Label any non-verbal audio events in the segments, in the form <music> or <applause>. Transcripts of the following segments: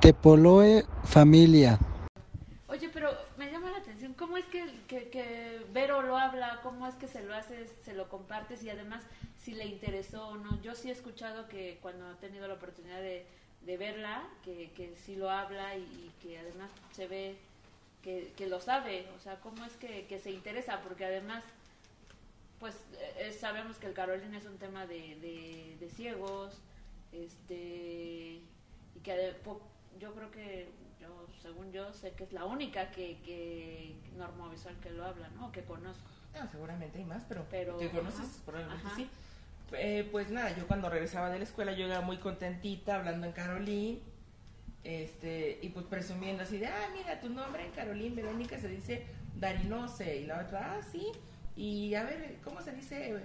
Tepoloe Familia. Oye, pero me llama la atención, ¿cómo es que, que, Vero lo habla? ¿Cómo es que se lo haces, se lo compartes? Y además, si le interesó o no. Yo sí he escuchado que cuando ha tenido la oportunidad de, verla, que, sí lo habla y, que además se ve que, que, lo sabe. O sea, ¿cómo es que, que se interesa? Porque además, pues eh, sabemos que el Carolina es un tema de, ciegos, este y que de, yo creo que yo según yo sé que es la única que, que normovisual que lo habla no que conozco. Ah, seguramente hay más pero, pero que conoces ajá, probablemente ajá. sí. Eh, pues nada yo cuando regresaba de la escuela yo iba muy contentita hablando en Carolín este y pues presumiendo así de ah mira tu nombre en Carolín Verónica se dice Darinose y la otra ah sí y a ver cómo se dice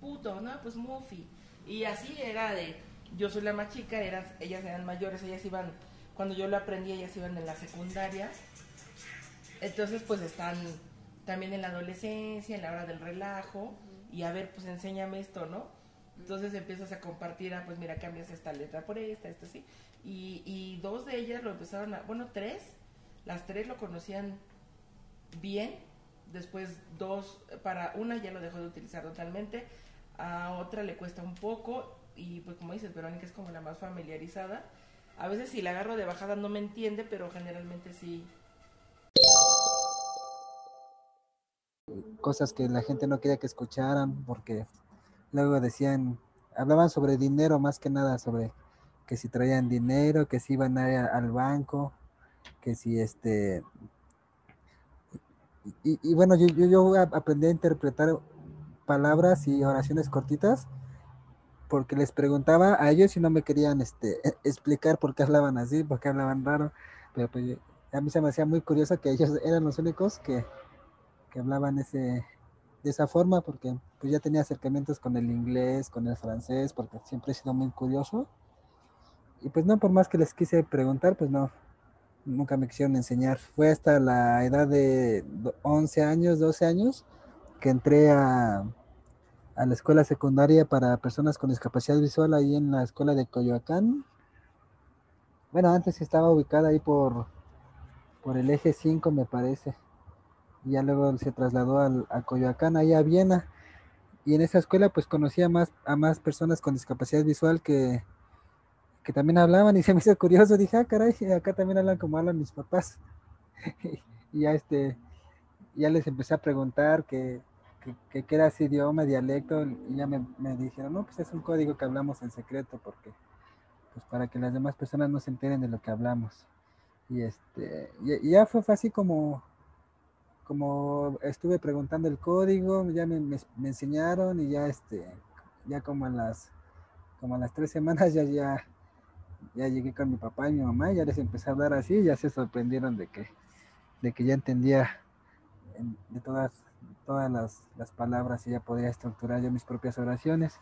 puto no pues Mufi y así era de yo soy la más chica, eras, ellas eran mayores, ellas iban, cuando yo lo aprendí, ellas iban en la secundaria. Entonces, pues están también en la adolescencia, en la hora del relajo, y a ver, pues enséñame esto, ¿no? Entonces empiezas a compartir, ah, pues mira, cambias esta letra por esta, esto sí. Y, y dos de ellas lo empezaron a, bueno, tres, las tres lo conocían bien, después dos, para una ya lo dejó de utilizar totalmente, a otra le cuesta un poco y pues como dices, Verónica es como la más familiarizada. A veces si la agarro de bajada no me entiende, pero generalmente sí. Cosas que la gente no quería que escucharan porque luego decían, hablaban sobre dinero más que nada, sobre que si traían dinero, que si iban a al banco, que si este... Y, y bueno, yo, yo, yo aprendí a interpretar palabras y oraciones cortitas porque les preguntaba a ellos y no me querían este, explicar por qué hablaban así, por qué hablaban raro, pero pues a mí se me hacía muy curioso que ellos <laughs> eran los únicos que, que hablaban ese, de esa forma, porque pues ya tenía acercamientos con el inglés, con el francés, porque siempre he sido muy curioso. Y pues no, por más que les quise preguntar, pues no, nunca me quisieron enseñar. Fue hasta la edad de 11 años, 12 años, que entré a, a la escuela secundaria para personas con discapacidad visual ahí en la escuela de Coyoacán. Bueno, antes estaba ubicada ahí por, por el eje 5, me parece. Y ya luego se trasladó al, a Coyoacán, ahí a Viena. Y en esa escuela pues conocía más, a más personas con discapacidad visual que, que también hablaban y se me hizo curioso. Dije, ah, caray, acá también hablan como hablan mis papás. <laughs> y ya este, ya les empecé a preguntar que que, era ese idioma, dialecto, y ya me, me, dijeron, no, pues es un código que hablamos en secreto, porque, pues para que las demás personas no se enteren de lo que hablamos. Y este, y, ya fue, fue, así como, como estuve preguntando el código, ya me, me, enseñaron y ya este, ya como a las, como las tres semanas ya, ya, ya llegué con mi papá y mi mamá y ya les empecé a hablar así, y ya se sorprendieron de que, de que ya entendía de todas todas las, las palabras y ya podría estructurar yo mis propias oraciones.